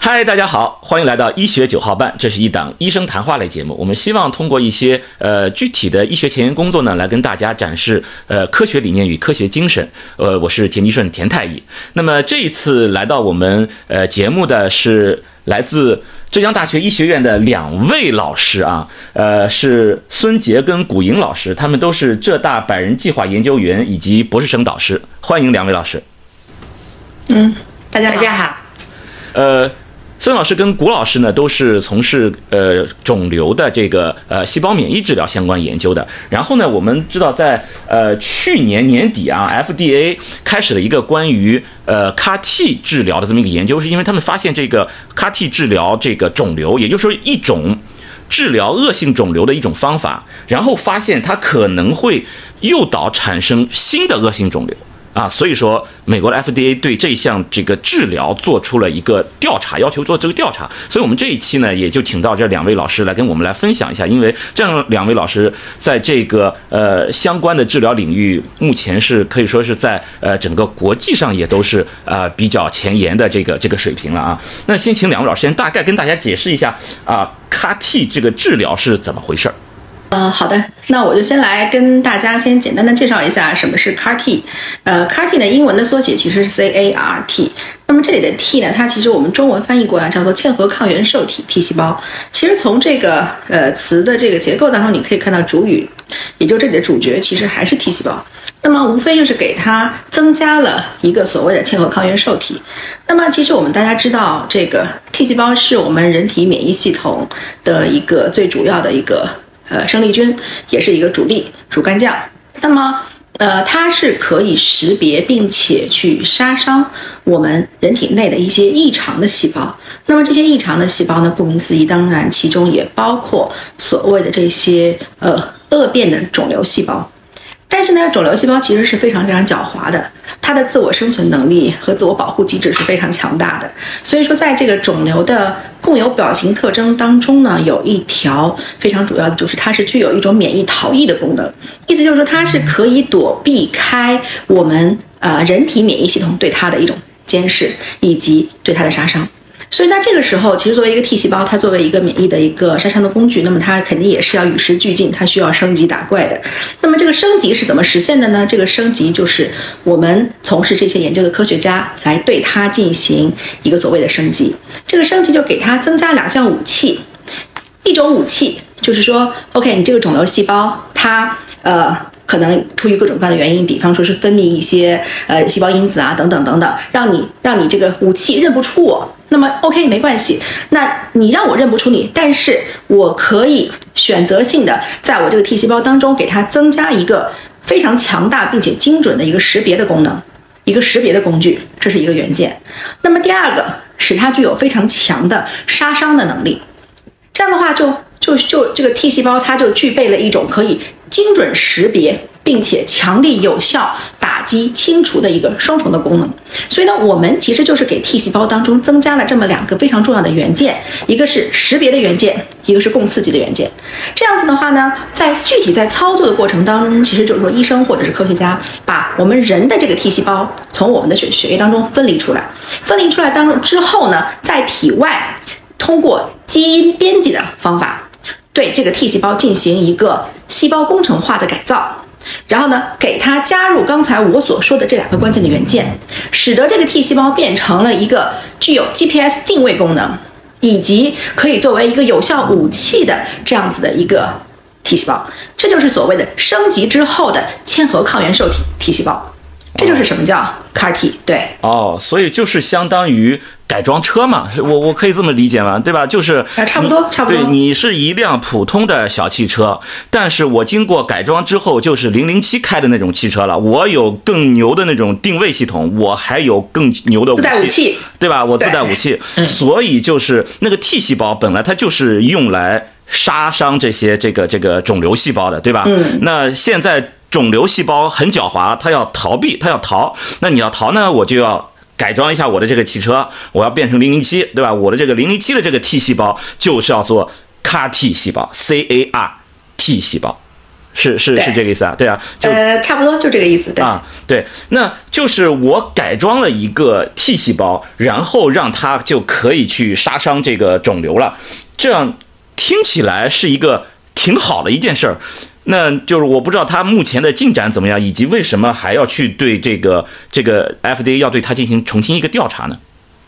嗨，大家好，欢迎来到医学九号半，这是一档医生谈话类节目。我们希望通过一些呃具体的医学前沿工作呢，来跟大家展示呃科学理念与科学精神。呃，我是田吉顺，田太医。那么这一次来到我们呃节目的是来自浙江大学医学院的两位老师啊，呃是孙杰跟古莹老师，他们都是浙大百人计划研究员以及博士生导师，欢迎两位老师。嗯，大家大家好。呃。孙老师跟谷老师呢，都是从事呃肿瘤的这个呃细胞免疫治疗相关研究的。然后呢，我们知道在呃去年年底啊，FDA 开始了一个关于呃 CAR-T 治疗的这么一个研究，是因为他们发现这个 CAR-T 治疗这个肿瘤，也就是说一种治疗恶性肿瘤的一种方法，然后发现它可能会诱导产生新的恶性肿瘤。啊，所以说美国的 FDA 对这一项这个治疗做出了一个调查，要求做这个调查。所以，我们这一期呢，也就请到这两位老师来跟我们来分享一下，因为这样两位老师在这个呃相关的治疗领域，目前是可以说是在呃整个国际上也都是呃比较前沿的这个这个水平了啊。那先请两位老师先大概跟大家解释一下啊，CAR-T 这个治疗是怎么回事儿。呃，好的，那我就先来跟大家先简单的介绍一下什么是 CAR-T。呃，CAR-T 的英文的缩写其实是 C-A-R-T。那么这里的 T 呢，它其实我们中文翻译过来叫做嵌合抗原受体 T 细胞。其实从这个呃词的这个结构当中，你可以看到主语，也就这里的主角其实还是 T 细胞。那么无非就是给它增加了一个所谓的嵌合抗原受体。那么其实我们大家知道，这个 T 细胞是我们人体免疫系统的一个最主要的一个。呃，生力军也是一个主力主干将。那么，呃，它是可以识别并且去杀伤我们人体内的一些异常的细胞。那么这些异常的细胞呢，顾名思义，当然其中也包括所谓的这些呃恶变的肿瘤细胞。但是呢，肿瘤细胞其实是非常非常狡猾的，它的自我生存能力和自我保护机制是非常强大的。所以说，在这个肿瘤的共有表型特征当中呢，有一条非常主要的就是它是具有一种免疫逃逸的功能，意思就是说它是可以躲避开我们呃人体免疫系统对它的一种监视以及对它的杀伤。所以，那这个时候，其实作为一个 T 细胞，它作为一个免疫的一个杀伤的工具，那么它肯定也是要与时俱进，它需要升级打怪的。那么这个升级是怎么实现的呢？这个升级就是我们从事这些研究的科学家来对它进行一个所谓的升级。这个升级就给它增加两项武器，一种武器就是说，OK，你这个肿瘤细胞它呃。可能出于各种各样的原因，比方说是分泌一些呃细胞因子啊，等等等等，让你让你这个武器认不出我。那么 OK 没关系，那你让我认不出你，但是我可以选择性的在我这个 T 细胞当中给它增加一个非常强大并且精准的一个识别的功能，一个识别的工具，这是一个元件。那么第二个，使它具有非常强的杀伤的能力。这样的话，就就就这个 T 细胞它就具备了一种可以。精准识别并且强力有效打击清除的一个双重的功能，所以呢，我们其实就是给 T 细胞当中增加了这么两个非常重要的元件，一个是识别的元件，一个是共刺激的元件。这样子的话呢，在具体在操作的过程当中，其实就是说医生或者是科学家把我们人的这个 T 细胞从我们的血血液当中分离出来，分离出来当中之后呢，在体外通过基因编辑的方法。对这个 T 细胞进行一个细胞工程化的改造，然后呢，给它加入刚才我所说的这两个关键的元件，使得这个 T 细胞变成了一个具有 GPS 定位功能，以及可以作为一个有效武器的这样子的一个 T 细胞。这就是所谓的升级之后的嵌合抗原受体 T 细胞。这就是什么叫 CAR-T？对，哦，所以就是相当于。改装车嘛，我我可以这么理解吗？对吧？就是啊，差不多，差不多。对你是一辆普通的小汽车，但是我经过改装之后，就是零零七开的那种汽车了。我有更牛的那种定位系统，我还有更牛的武器，对吧？我自带武器，所以就是那个 T 细胞本来它就是用来杀伤这些这个这个肿瘤细胞的，对吧？嗯。那现在肿瘤细胞很狡猾，它要逃避，它要逃。那你要逃呢，我就要。改装一下我的这个汽车，我要变成零零七，对吧？我的这个零零七的这个 T 细胞就是要做 CAR T 细胞，C A R T 细胞，是是是这个意思啊？对啊，就呃，差不多就这个意思。对啊，对，那就是我改装了一个 T 细胞，然后让它就可以去杀伤这个肿瘤了，这样听起来是一个挺好的一件事儿。那就是我不知道它目前的进展怎么样，以及为什么还要去对这个这个 FDA 要对它进行重新一个调查呢？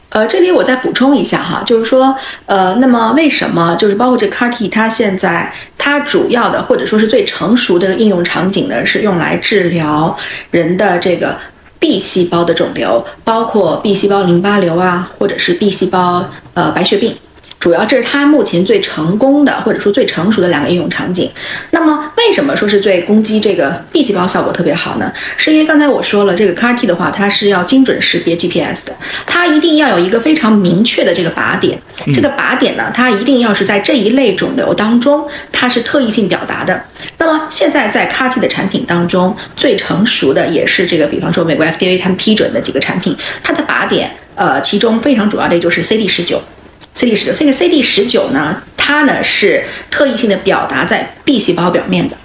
呃，这里我再补充一下哈，就是说，呃，那么为什么就是包括这 CAR-T，它现在它主要的或者说是最成熟的应用场景呢，是用来治疗人的这个 B 细胞的肿瘤，包括 B 细胞淋巴瘤啊，或者是 B 细胞呃白血病。主要这是它目前最成功的，或者说最成熟的两个应用场景。那么，为什么说是最攻击这个 B 细胞效果特别好呢？是因为刚才我说了，这个 CAR-T 的话，它是要精准识别 GPS 的，它一定要有一个非常明确的这个靶点。这个靶点呢，它一定要是在这一类肿瘤当中，它是特异性表达的。那么现在在 CAR-T 的产品当中，最成熟的也是这个，比方说美国 FDA 他们批准的几个产品，它的靶点，呃，其中非常主要的就是 CD 十九。CD 十九，这个 CD 十九呢，它呢是特异性的表达在 B 细胞表面的。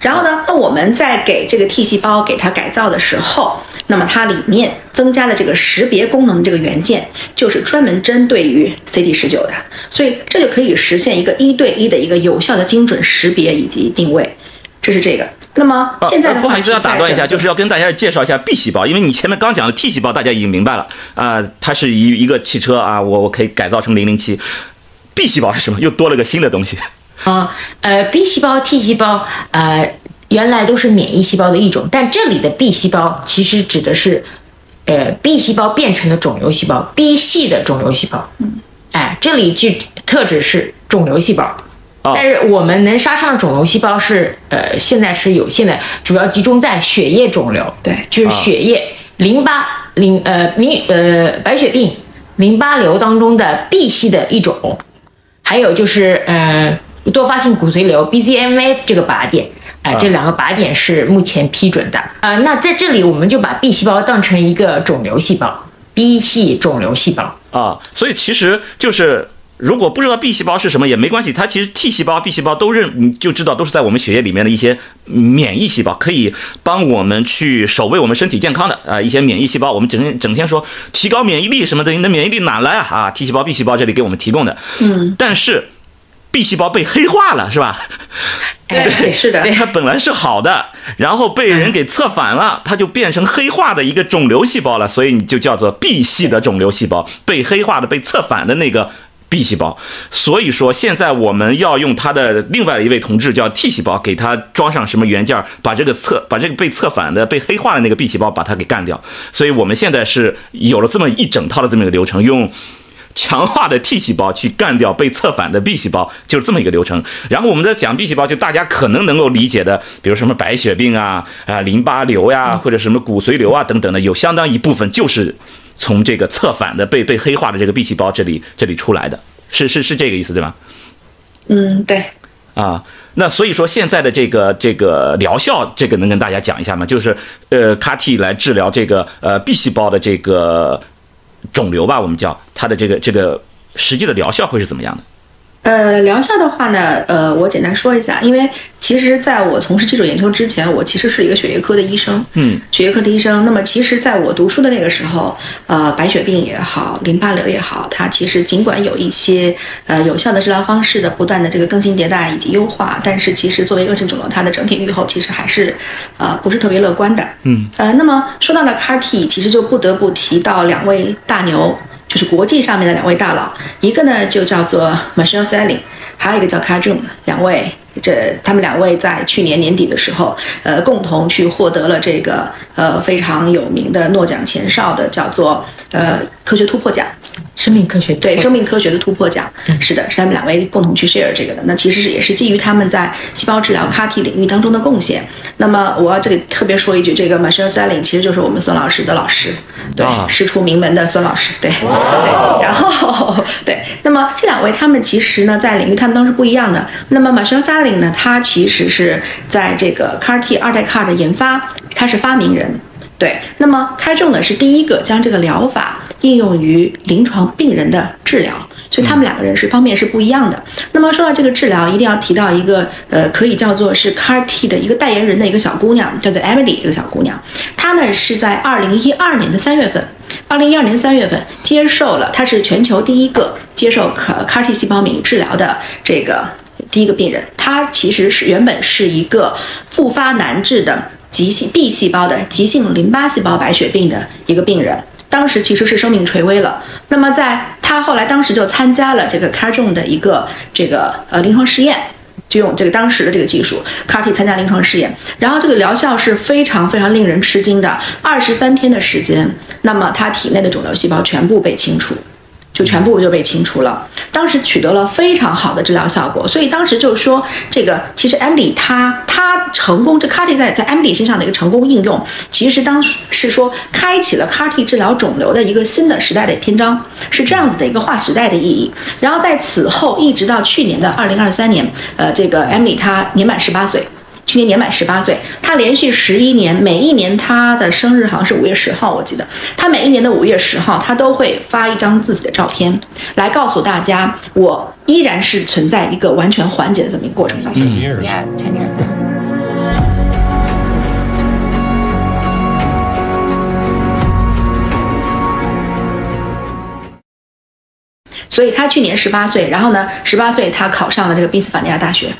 然后呢，那我们在给这个 T 细胞给它改造的时候，那么它里面增加了这个识别功能的这个元件，就是专门针对于 CD 十九的，所以这就可以实现一个一对一的一个有效的精准识别以及定位。这是这个。那么现在的不好意思要打断一下，就是要跟大家介绍一下 B 细胞，因为你前面刚讲的 T 细胞大家已经明白了啊，它是一一个汽车啊，我我可以改造成零零七。B 细胞是什么？又多了个新的东西。啊，呃，B 细胞、T 细胞，呃，原来都是免疫细胞的一种，但这里的 B 细胞其实指的是，呃，B 细胞变成的肿瘤细胞，B 系的肿瘤细胞。嗯，哎，这里就特指是肿瘤细胞。但是我们能杀伤的肿瘤细胞是，呃，现在是有限的，主要集中在血液肿瘤，对，就是血液、淋巴、淋呃淋呃白血病、淋巴瘤当中的 B 系的一种，还有就是呃多发性骨髓瘤 BCMA 这个靶点，哎，这两个靶点是目前批准的。啊。那在这里我们就把 B 细胞当成一个肿瘤细胞，B 系肿瘤细胞。啊，所以其实就是。如果不知道 B 细胞是什么也没关系，它其实 T 细胞、B 细胞都认，你就知道都是在我们血液里面的一些免疫细胞，可以帮我们去守卫我们身体健康的啊一些免疫细胞。我们整天整天说提高免疫力什么的，你的免疫力哪来啊？啊，T 细胞、B 细胞这里给我们提供的。嗯。但是 B 细胞被黑化了，是吧？对，是的。它本来是好的，然后被人给策反了，它就变成黑化的一个肿瘤细胞了，所以你就叫做 B 系的肿瘤细胞，被黑化的、被策反的那个。B 细胞，所以说现在我们要用他的另外一位同志叫 T 细胞，给他装上什么元件，把这个侧把这个被侧反的、被黑化的那个 B 细胞把它给干掉。所以我们现在是有了这么一整套的这么一个流程，用强化的 T 细胞去干掉被侧反的 B 细胞，就是这么一个流程。然后我们在讲 B 细胞，就大家可能能够理解的，比如什么白血病啊、啊淋巴瘤呀，或者什么骨髓瘤啊等等的，有相当一部分就是。从这个侧反的被被黑化的这个 B 细胞这里这里出来的，是是是这个意思对吗？嗯，对。啊，那所以说现在的这个这个疗效，这个能跟大家讲一下吗？就是呃，CAR-T 来治疗这个呃 B 细胞的这个肿瘤吧，我们叫它的这个这个实际的疗效会是怎么样的？呃，疗效的话呢，呃，我简单说一下，因为其实在我从事基础研究之前，我其实是一个血液科的医生，嗯，血液科的医生。那么，其实在我读书的那个时候，呃，白血病也好，淋巴瘤也好，它其实尽管有一些呃有效的治疗方式的不断的这个更新迭代以及优化，但是其实作为恶性肿瘤，它的整体预后其实还是呃不是特别乐观的，嗯，呃，那么说到了 CAR-T，其实就不得不提到两位大牛。就是国际上面的两位大佬，一个呢就叫做 Michelle Sally，还有一个叫 Carjune 两位。这他们两位在去年年底的时候，呃，共同去获得了这个呃非常有名的诺奖前哨的叫做呃科学突破奖，生命科学对生命科学的突破奖，是的，是他们两位共同去 share 这个的。那其实是也是基于他们在细胞治疗 CAR-T 领域当中的贡献。那么我要这里特别说一句，这个 Michelle Selling 其实就是我们孙老师的老师，对，师出名门的孙老师，对对。然后对，那么这两位他们其实呢在领域他们都是不一样的。那么 Michelle Selling 呢，他其实是在这个 CAR-T 二代 CAR 的研发，他是发明人。对，那么 CAR 呢是第一个将这个疗法应用于临床病人的治疗，所以他们两个人是方面是不一样的。那么说到这个治疗，一定要提到一个呃，可以叫做是 CAR T 的一个代言人的一个小姑娘，叫做 Emily 这个小姑娘，她呢是在二零一二年的三月份，二零一二年三月份接受了，她是全球第一个接受可 CAR T 细胞免疫治疗的这个第一个病人。她其实是原本是一个复发难治的急性 B 细胞的急性淋巴细胞白血病的一个病人。当时其实是生命垂危了。那么在他后来当时就参加了这个 CARJON 的一个这个呃临床试验，就用这个当时的这个技术 CAR-T 参加临床试验，然后这个疗效是非常非常令人吃惊的，二十三天的时间，那么他体内的肿瘤细胞全部被清除。就全部就被清除了，当时取得了非常好的治疗效果，所以当时就是说这个其实 Emily 她她成功这 CAR-T 在在 Emily 身上的一个成功应用，其实当时是说开启了 CAR-T 治疗肿瘤的一个新的时代的篇章，是这样子的一个划时代的意义。然后在此后一直到去年的二零二三年，呃，这个 Emily 她年满十八岁。去年年满十八岁，他连续十一年，每一年他的生日好像是五月十号，我记得他每一年的五月十号，他都会发一张自己的照片，来告诉大家，我依然是存在一个完全缓解的这么一个过程当中。Yeah, it's 10 years now. 所以他去年十八岁，然后呢，十八岁他考上了这个宾夕法尼亚大学，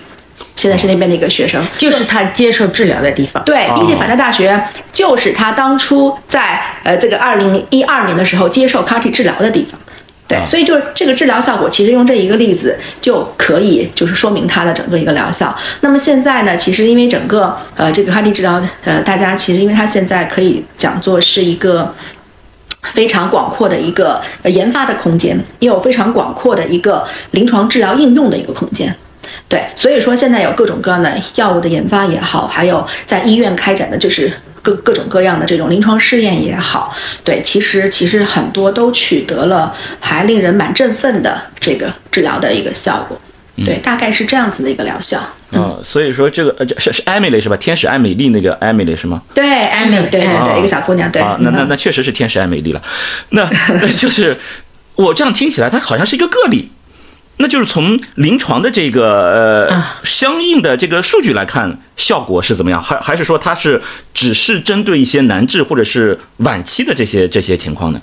现在是那边的一个学生。就是他接受治疗的地方。对，宾夕法尼亚大学就是他当初在呃这个二零一二年的时候接受 CAR-T 治疗的地方。对，所以就这个治疗效果，其实用这一个例子就可以就是说明它的整个一个疗效。那么现在呢，其实因为整个呃这个 CAR-T 治疗，呃大家其实因为它现在可以讲作是一个。非常广阔的一个呃研发的空间，也有非常广阔的一个临床治疗应用的一个空间。对，所以说现在有各种各样的药物的研发也好，还有在医院开展的就是各各种各样的这种临床试验也好，对，其实其实很多都取得了还令人蛮振奋的这个治疗的一个效果。对，大概是这样子的一个疗效。嗯，所以说这个呃，这是是艾米丽是吧？天使艾米丽那个艾米丽是吗？对，艾米，对对对，一个小姑娘，对。啊，那那嗯那确实是天使艾米丽了。那那就是我这样听起来，它好像是一个个例。那就是从临床的这个呃啊相应的这个数据来看，效果是怎么样？还还是说它是只是针对一些难治或者是晚期的这些这些情况呢？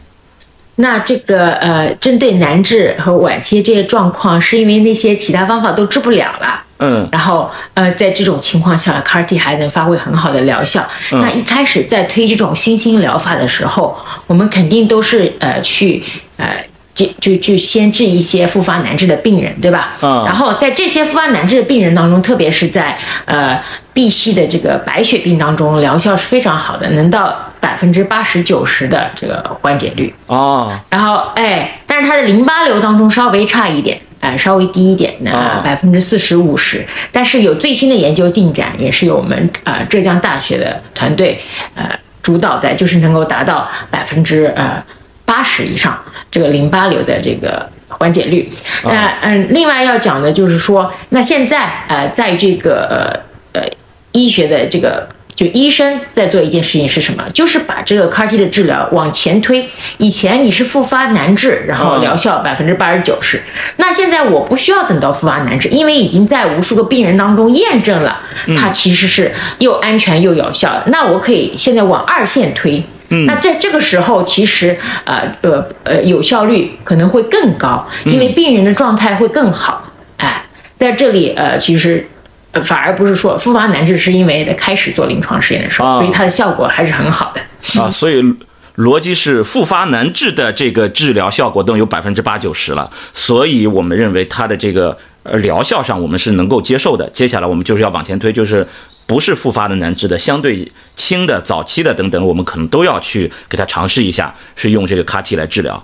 那这个呃，针对难治和晚期这些状况，是因为那些其他方法都治不了了。嗯然后，呃，在这种情况下，CAR-T 还能发挥很好的疗效。嗯那一开始在推这种新兴疗法的时候，我们肯定都是呃去呃。就就就先治一些复发难治的病人，对吧？嗯然后在这些复发难治的病人当中，特别是在呃 B 系的这个白血病当中，疗效是非常好的，能到百分之八十九十的这个缓解率。哦然后哎，但是它的淋巴瘤当中稍微差一点，哎，稍微低一点哦呢，百分之四十五十。但是有最新的研究进展，也是由我们呃浙江大学的团队呃主导的，就是能够达到百分之呃八十以上这个淋巴瘤的这个缓解率。哦那嗯，另外要讲的就是说，那现在呃在这个呃呃医学的这个。就医生在做一件事情是什么？就是把这个 CAR-T 的治疗往前推。以前你是复发难治，然后嗯疗效百分之八十九十。那现在我不需要等到复发难治，因为已经在无数个病人当中验证了，它其实是又安全又有效的。那我可以现在往二线推。那在这个时候，其实呃呃呃有效率可能会更高，因为病人的状态会更好。哎，在这里呃，其实。呃反而不是说复发难治，是因为在开始做临床实验的时候，啊所以它的效果还是很好的。啊，所以逻辑是复发难治的这个治疗效果都有百分之八九十了，所以我们认为它的这个呃疗效上我们是能够接受的。接下来我们就是要往前推，就是不是复发的难治的，相对轻的、早期的等等，我们可能都要去给他尝试一下，是用这个 CAR-T 来治疗。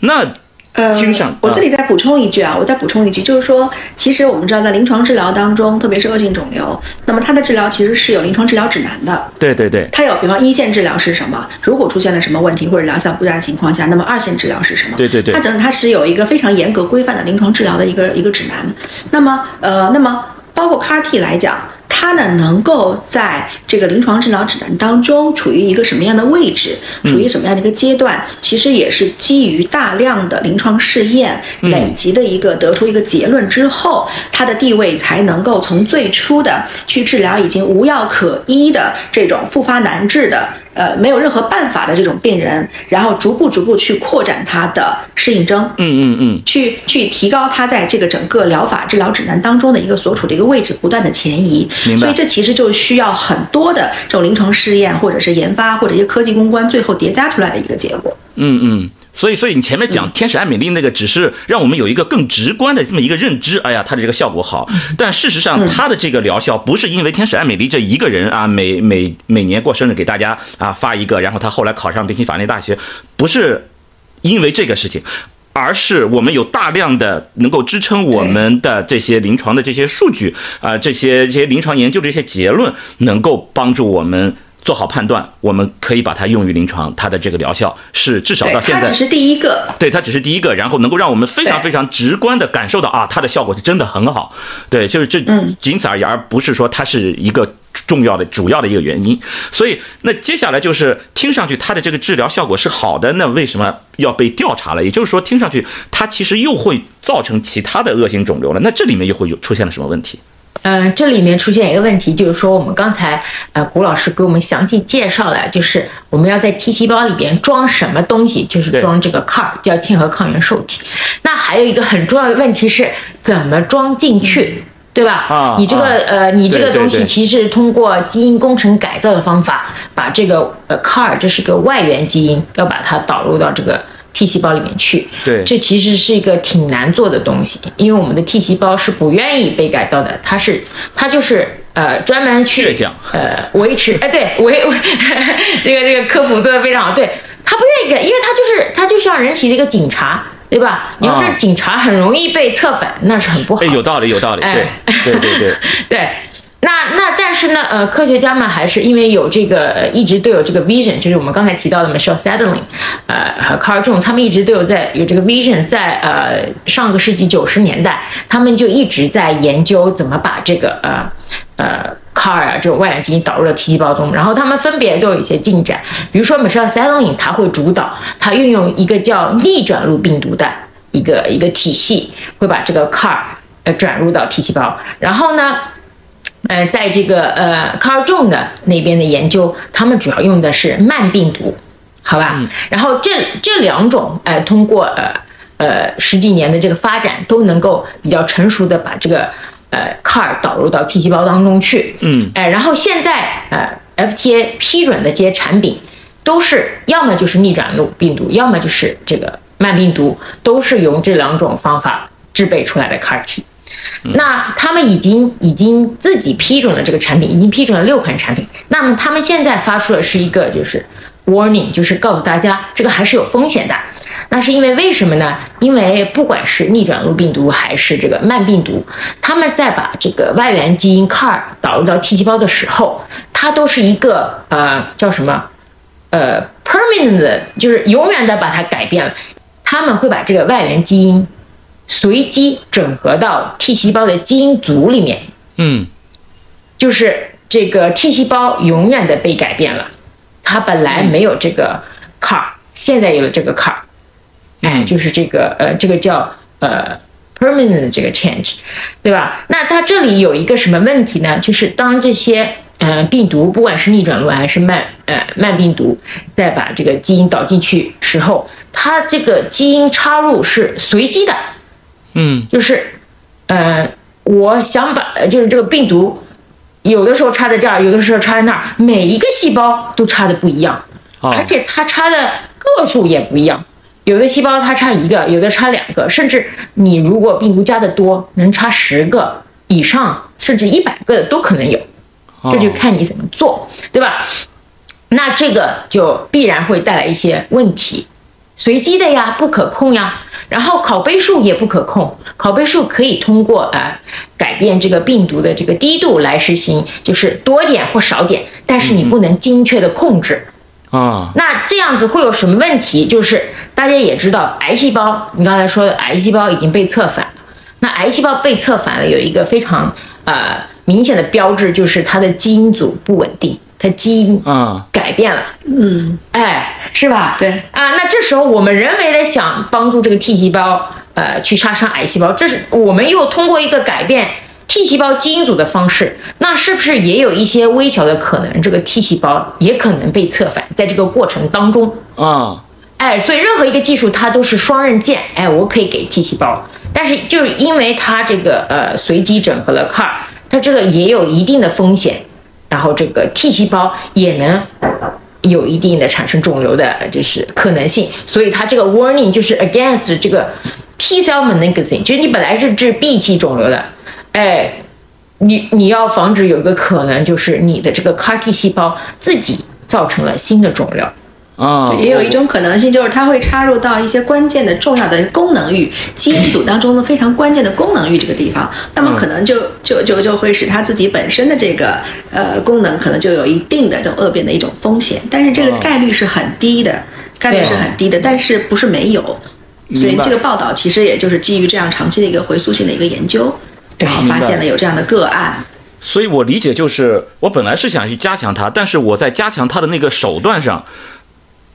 那呃我这里再补充一句啊，我再补充一句，就是说，其实我们知道，在临床治疗当中，特别是恶性肿瘤，那么它的治疗其实是有临床治疗指南的。对对对，它有，比方一线治疗是什么？如果出现了什么问题或者疗效不佳的情况下，那么二线治疗是什么？对对对它整它是有一个非常严格规范的临床治疗的一个一个指南。那么呃，那么包括 CAR-T 来讲，它呢能够在这个临床治疗指南当中处于一个什么样的位置，处于什么样的一个阶段，其实也是基于大量的临床试验累积的一个得出一个结论之后，它的地位才能够从最初的去治疗已经无药可医的这种复发难治的。呃，没有任何办法的这种病人，然后逐步逐步去扩展他的适应症，嗯嗯嗯，去去提高他在这个整个疗法治疗指南当中的一个所处的一个位置，不断的前移。所以这其实就需要很多的这种临床试验，或者是研发，或者一些科技攻关，最后叠加出来的一个结果。嗯嗯，所以所以你前面讲天使艾美丽那个，只是让我们有一个更直观的这么一个认知，哎呀，它的这个效果好。但事实上，它的这个疗效不是因为天使艾美丽这一个人啊，每每每年过生日给大家啊发一个，然后他后来考上宾夕法尼亚大学，不是因为这个事情。而是我们有大量的能够支撑我们的这些临床的这些数据啊、这些这些临床研究的这些结论，能够帮助我们做好判断，我们可以把它用于临床，它的这个疗效是至少，到现在它只是第一个。对，它只是第一个，然后能够让我们非常非常直观的感受到啊，它的效果是真的很好。对，就是这嗯仅此而已，而不是说它是一个重要的、主要的一个原因。所以，那接下来就是听上去它的这个治疗效果是好的，那为什么要被调查了？也就是说，听上去它其实又会造成其他的恶性肿瘤了。那这里面又会有出现了什么问题？嗯，这里面出现一个问题，就是说我们刚才呃古老师给我们详细介绍了，就是我们要在 T 细胞里边装什么东西，就是装这个 CAR，叫嵌合抗原受体。那还有一个很重要的问题是怎么装进去。对吧？啊你这个、啊呃，你这个东西其实是通过基因工程改造的方法，把这个呃 CAR 这是个外源基因，要把它导入到这个 T 细胞里面去。对这其实是一个挺难做的东西，因为我们的 T 细胞是不愿意被改造的，它是它就是呃专门去倔强呃维持哎对维维 这个这个科普做的非常好，对它不愿意改，因为它就是它就像人体的一个警察，对吧？你要啊是警察很容易被策反，那是很不好哎，有道理，有道理，对哎，对对对，对，那那但是呢，呃，科学家们还是因为有这个，一直都有这个 vision，就是我们刚才提到的 Michelle Sadling，呃 Carl June，他们一直都有在有这个 vision，在呃上个世纪九十年代，他们就一直在研究怎么把这个呃呃 CAR 啊这种外源基因导入到 T 细胞中，然后他们分别都有一些进展，比如说 Michelle Sadling，他会主导，他运用一个叫逆转录病毒的一个一个体系，会把这个 CAR 呃转入到 T 细胞，然后呢。呃，在这个呃 Carl June 的那边的研究，他们主要用的是慢病毒，好吧？然后这这两种呃，通过呃呃十几年的这个发展，都能够比较成熟的把这个呃 CAR 导入到 T 细胞当中去。嗯，哎、然后现在呃 FDA 批准的这些产品，都是要么就是逆转录病毒，要么就是这个慢病毒，都是用这两种方法制备出来的 CAR T。那他们已经已经自己批准了这个产品，已经批准了六款产品。那么他们现在发出的是一个就是 warning，就是告诉大家这个还是有风险的。那是因为为什么呢？因为不管是逆转录病毒还是这个慢病毒，他们在把这个外源基因 CAR 导入到 T 细胞的时候，它都是一个呃叫什么呃 permanent，就是永远的把它改变了。他们会把这个外源基因随机整合到 T 细胞的基因组里面，嗯，就是这个 T 细胞永远的被改变了，它本来没有这个 CAR，现在有了这个 CAR，哎，嗯。就是这个呃，这个叫呃 permanent 的这个 change，对吧？那它这里有一个什么问题呢？就是当这些呃病毒，不管是逆转录还是慢呃慢病毒，再把这个基因导进去时候，它这个基因插入是随机的，嗯，就是，呃，我想把呃就是这个病毒，有的时候插在这儿，有的时候插在那儿，每一个细胞都插的不一样，哦而且它插的个数也不一样。有的细胞它插一个，有的插两个，甚至你如果病毒加的多，能插十个以上，甚至一百个的都可能有。这就哦看你怎么做，对吧？那这个就必然会带来一些问题，随机的呀，不可控呀。然后拷贝数也不可控，拷贝数可以通过啊改变这个病毒的这个低度来实行，就是多点或少点，但是你不能精确的控制。啊，那这样子会有什么问题？就是大家也知道，癌细胞，你刚才说的癌细胞已经被策反了。那癌细胞被策反了，有一个非常呃明显的标志就是它的基因组不稳定，它基因啊改变了。嗯，哎，是吧？对啊，那这时候我们人为的想帮助这个 T 细胞，呃，去杀伤癌细胞，这是我们又通过一个改变 T 细胞基因组的方式，那是不是也有一些微小的可能，这个 T 细胞也可能被策反，在这个过程当中？啊哎，所以任何一个技术它都是双刃剑。哎，我可以给 T 细胞，但是就是因为它这个呃随机整合了 CAR，它这个也有一定的风险，然后这个 T 细胞也能有一定的产生肿瘤的就是可能性，所以它这个 warning 就是 against 这个 T cell malignancy，就是你本来是治 B 期肿瘤的，哎，你你要防止有一个可能就是你的这个 CAR T 细胞自己造成了新的肿瘤。啊，也有一种可能性，就是它会插入到一些关键的、重要的功能域基因组当中的非常关键的功能域这个地方，那么可能就就就就会使它自己本身的这个呃功能可能就有一定的这种恶变的一种风险，但是这个哦概率是很低的，概率是很低的，但是不是没有，所以这个报道其实也就是基于这样长期的一个回溯性的一个研究，然后发现了有这样的个案。所以我理解就是，我本来是想去加强它，但是我在加强它的那个手段上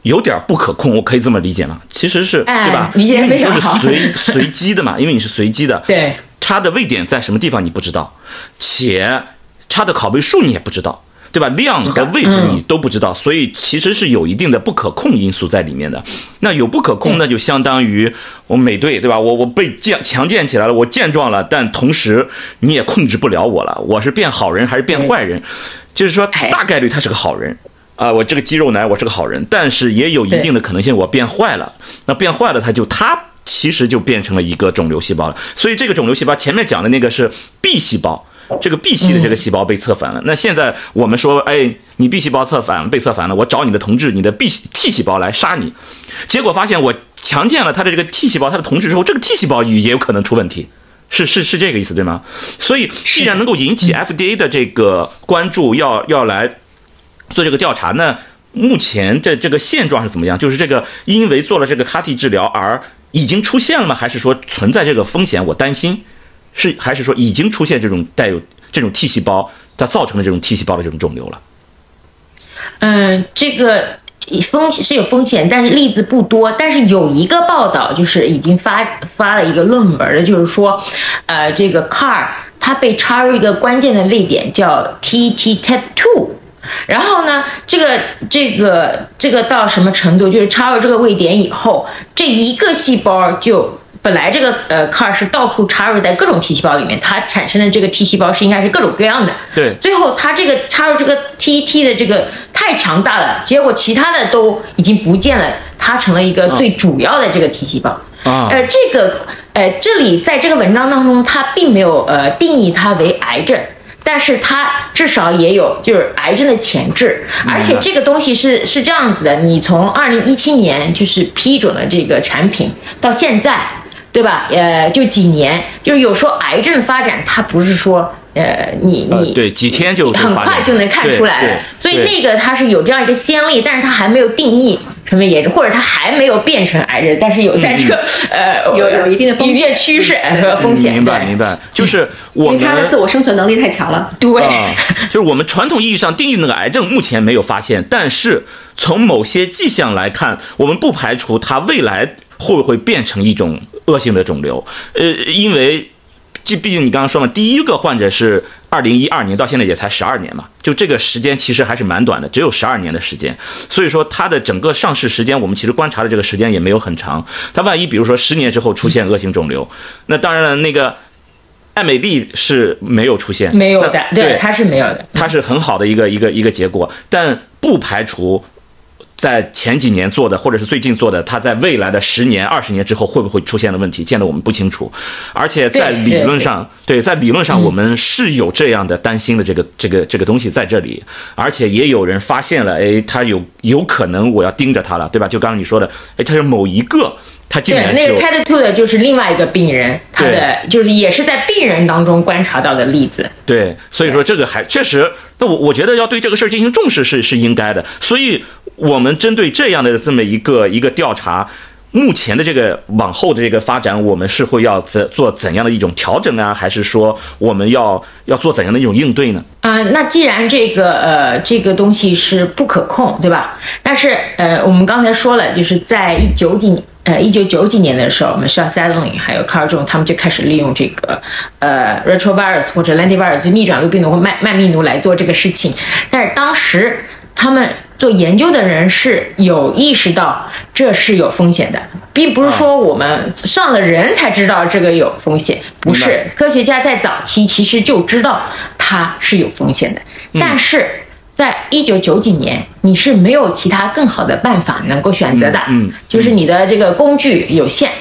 有点不可控，我可以这么理解吗？其实是哎对吧？你说非常好是随 随机的嘛，因为你是随机的，对，它的位点在什么地方你不知道，且它的拷贝数你也不知道，对吧？量和位置你都不知道，所以其实是有一定的不可控因素在里面的。那有不可控，那就相当于我美队，对吧？我我被健强健起来了，我健壮了，但同时你也控制不了我了，我是变好人还是变坏人？就是说哎大概率他是个好人。啊、我这个肌肉男，我是个好人，但是也有一定的可能性我变坏了。那变坏了，他就他其实就变成了一个肿瘤细胞了。所以这个肿瘤细胞前面讲的那个是 B 细胞，这个 B 系的这个细胞被策反了。那现在我们说，哎，你 B 细胞策反被策反了，我找你的同志，你的 B T 细胞来杀你，结果发现我强健了他的这个 T 细胞，他的同志之后，这个 T 细胞也有可能出问题。是是是这个意思对吗？所以既然能够引起 FDA 的这个关注，要要来做这个调查呢，目前的这个现状是怎么样？就是这个因为做了这个 CAR-T 治疗而已经出现了吗？还是说存在这个风险？我担心是还是说已经出现这种带有这种 T 细胞它造成的这种 T 细胞的这种肿瘤了？嗯，这个风险是有风险，但是例子不多。但是有一个报道，就是已经发发了一个论文的，就是说，呃，这个 CAR 它被插入一个关键的位点，叫 TT TET two。然后呢，这个这个这个到什么程度？就是插入这个位点以后，这一个细胞就本来这个呃 CAR 是到处插入在各种 T 细胞里面，它产生的这个 T 细胞是应该是各种各样的。对最后它这个插入这个 TT 的这个太强大了，结果其他的都已经不见了，它成了一个最主要的这个 T 细胞。啊呃，这个呃，这里在这个文章当中，它并没有呃定义它为癌症。但是它至少也有就是癌症的前置，而且这个东西是是这样子的，你从二零一七年就是批准了这个产品到现在，对吧？呃，就几年，就是有时候癌症发展它不是说呃你你呃对几天就就很快就能看出来所以那个它是有这样一个先例，但是它还没有定义成为炎症，或者它还没有变成癌症，但是有在这个、呃有有一定的风险一定趋势呃和风险，嗯明白明白，就是我们因为它的自我生存能力太强了。对。啊，就是我们传统意义上定义那个癌症，目前没有发现，但是从某些迹象来看，我们不排除它未来会不会变成一种恶性的肿瘤。呃，因为这毕竟你刚刚说嘛，第一个患者是二零一二年，到现在也才十二年嘛，就这个时间其实还是蛮短的，只有十二年的时间。所以说它的整个上市时间，我们其实观察的这个时间也没有很长。它万一比如说十年之后出现恶性肿瘤，那当然了，那个艾美丽是没有出现，没有的，对，它是没有的。它是很好的一个一个一个结果，但不排除在前几年做的，或者是最近做的，它在未来的十年、二十年之后会不会出现的问题，见得我们不清楚。而且在理论上，对，在理论上我们是有这样的担心的这个这个这个东西在这里，而且也有人发现了，哎，它有有可能我要盯着它了，对吧？就刚刚你说的，哎，它是某一个，它竟对，然就那个 TED two 的就是另外一个病人，他的就是也是在病人当中观察到的例子。对，所以说这个还确实，那我我觉得要对这个事儿进行重视是是应该的。所以，我们针对这样的这么一个一个调查，目前的这个往后的这个发展，我们是会要怎做怎样的一种调整啊？还是说我们要要做怎样的一种应对呢？啊、那既然这个呃这个东西是不可控，对吧？但是呃，我们刚才说了，就是在一九几呃一九九几年的时候，我们 s h a s e d l i n g 还有 Carl June 他们就开始利用这个呃 retrovirus 或者 lentivirus 就逆转录病毒或麦麦密奴来做这个事情，但是当时他们做研究的人是有意识到这是有风险的，并不是说我们上了人才知道这个有风险，不是。科学家在早期其实就知道它是有风险的，但是在一九九几年，你是没有其他更好的办法能够选择的，嗯嗯就是你的这个工具有限。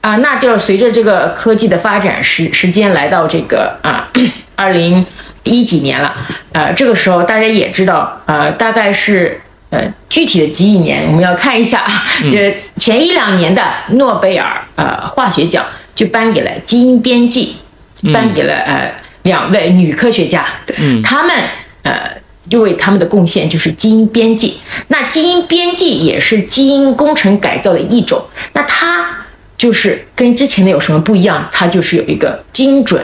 啊，那就是随着这个科技的发展，时时间来到这个啊，二零一几年了，呃，这个时候大家也知道，呃，大概是呃具体的几几年，我们要看一下，呃，前一两年的诺贝尔呃化学奖就颁给了基因编辑，颁给了呃两位女科学家，嗯。他们呃。因为他们的贡献就是基因编辑，那基因编辑也是基因工程改造的一种。那它就是跟之前的有什么不一样？它就是有一个精准，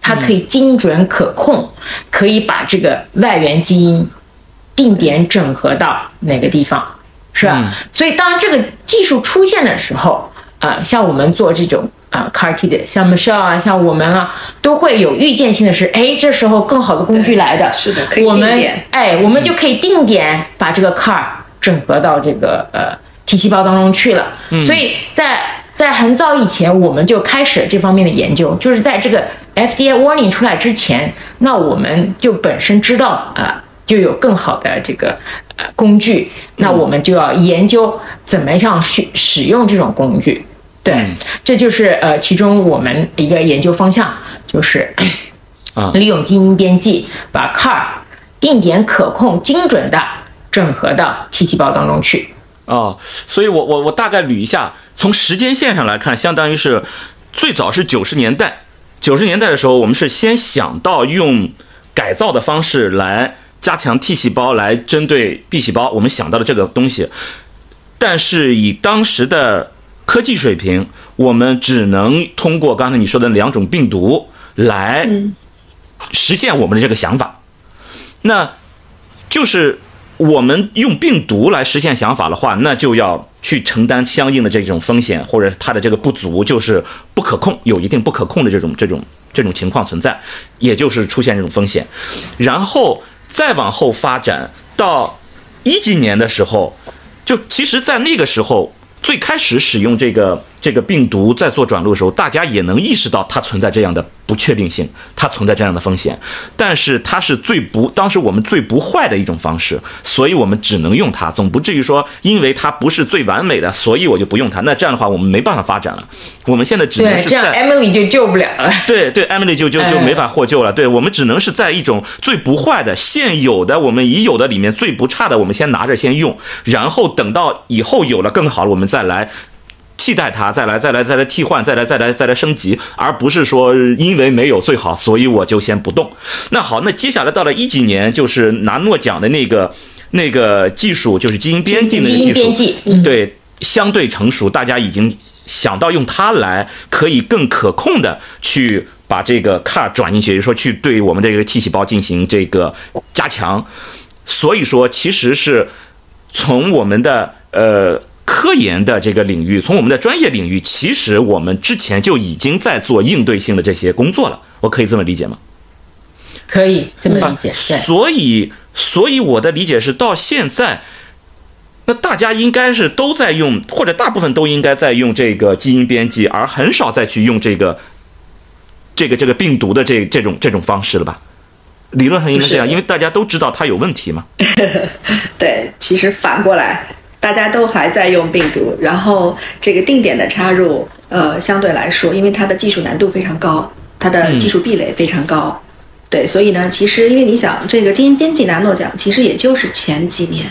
它可以精准可控，可以把这个外源基因定点整合到哪个地方，是吧？嗯所以当这个技术出现的时候，啊、像我们做这种啊、CAR T 的，像 Michelle 啊，像我们啊，都会有预见性的是，哎，这时候更好的工具来的，是的可以我们哎，我们就可以定点把这个 CAR 整合到这个呃 T 细胞当中去了。嗯。所以在在很早以前，我们就开始这方面的研究，就是在这个 FDA warning 出来之前，那我们就本身知道啊、呃就有更好的这个呃工具，那我们就要研究怎么样去使用这种工具。对，嗯。这就是呃其中我们一个研究方向，就是啊。利用基因编辑把 CAR 定点可控、精准的整合到 T 细胞当中去。哦，所以我我我大概捋一下，从时间线上来看，相当于是最早是九十年代，九十年代的时候，我们是先想到用改造的方式来加强 T 细胞，来针对 B 细胞，我们想到了这个东西，但是以当时的科技水平，我们只能通过刚才你说的两种病毒来实现我们的这个想法。那就是我们用病毒来实现想法的话，那就要去承担相应的这种风险，或者它的这个不足，就是不可控，有一定不可控的这种这种这种情况存在，也就是出现这种风险。然后再往后发展到一几年的时候，就其实，在那个时候。最开始使用这个这个病毒在做转录的时候，大家也能意识到它存在这样的不确定性，它存在这样的风险，但是它是最不当时我们最不坏的一种方式，所以我们只能用它，总不至于说因为它不是最完美的，所以我就不用它。那这样的话，我们没办法发展了。我们现在只能是，这样 Emily 就救不了了。对对，Emily 就就就哎没法获救了。对我们只能是在一种最不坏的、现有的、我们已有的里面最不差的，我们先拿着先用，然后等到以后有了更好了，我们再来。替代它，再来，再来，再来替换，再来，再来，再来升级，而不是说因为没有最好，所以我就先不动。那好，那接下来到了一几年，就是拿诺奖的那个那个技术，就是基因编辑那个基因技术，对，相对成熟，大家已经想到用它来可以更可控的去把这个 CAR 转进去，也就是说去对我们这个 T 细胞进行这个加强。所以说，其实是从我们的呃。科研的这个领域，从我们的专业领域，其实我们之前就已经在做应对性的这些工作了。我可以这么理解吗？可以这么理解。对，所以，所以我的理解是，到现在，那大家应该是都在用，或者大部分都应该在用这个基因编辑，而很少再去用这个这个这个病毒的这这种这种方式了吧？理论上应该这样，因为大家都知道它有问题嘛。对，其实反过来，大家都还在用病毒，然后这个定点的插入，呃，相对来说，因为它的技术难度非常高，它的技术壁垒非常高，对，所以呢，其实因为你想，这个基因编辑拿诺奖，其实也就是前几年，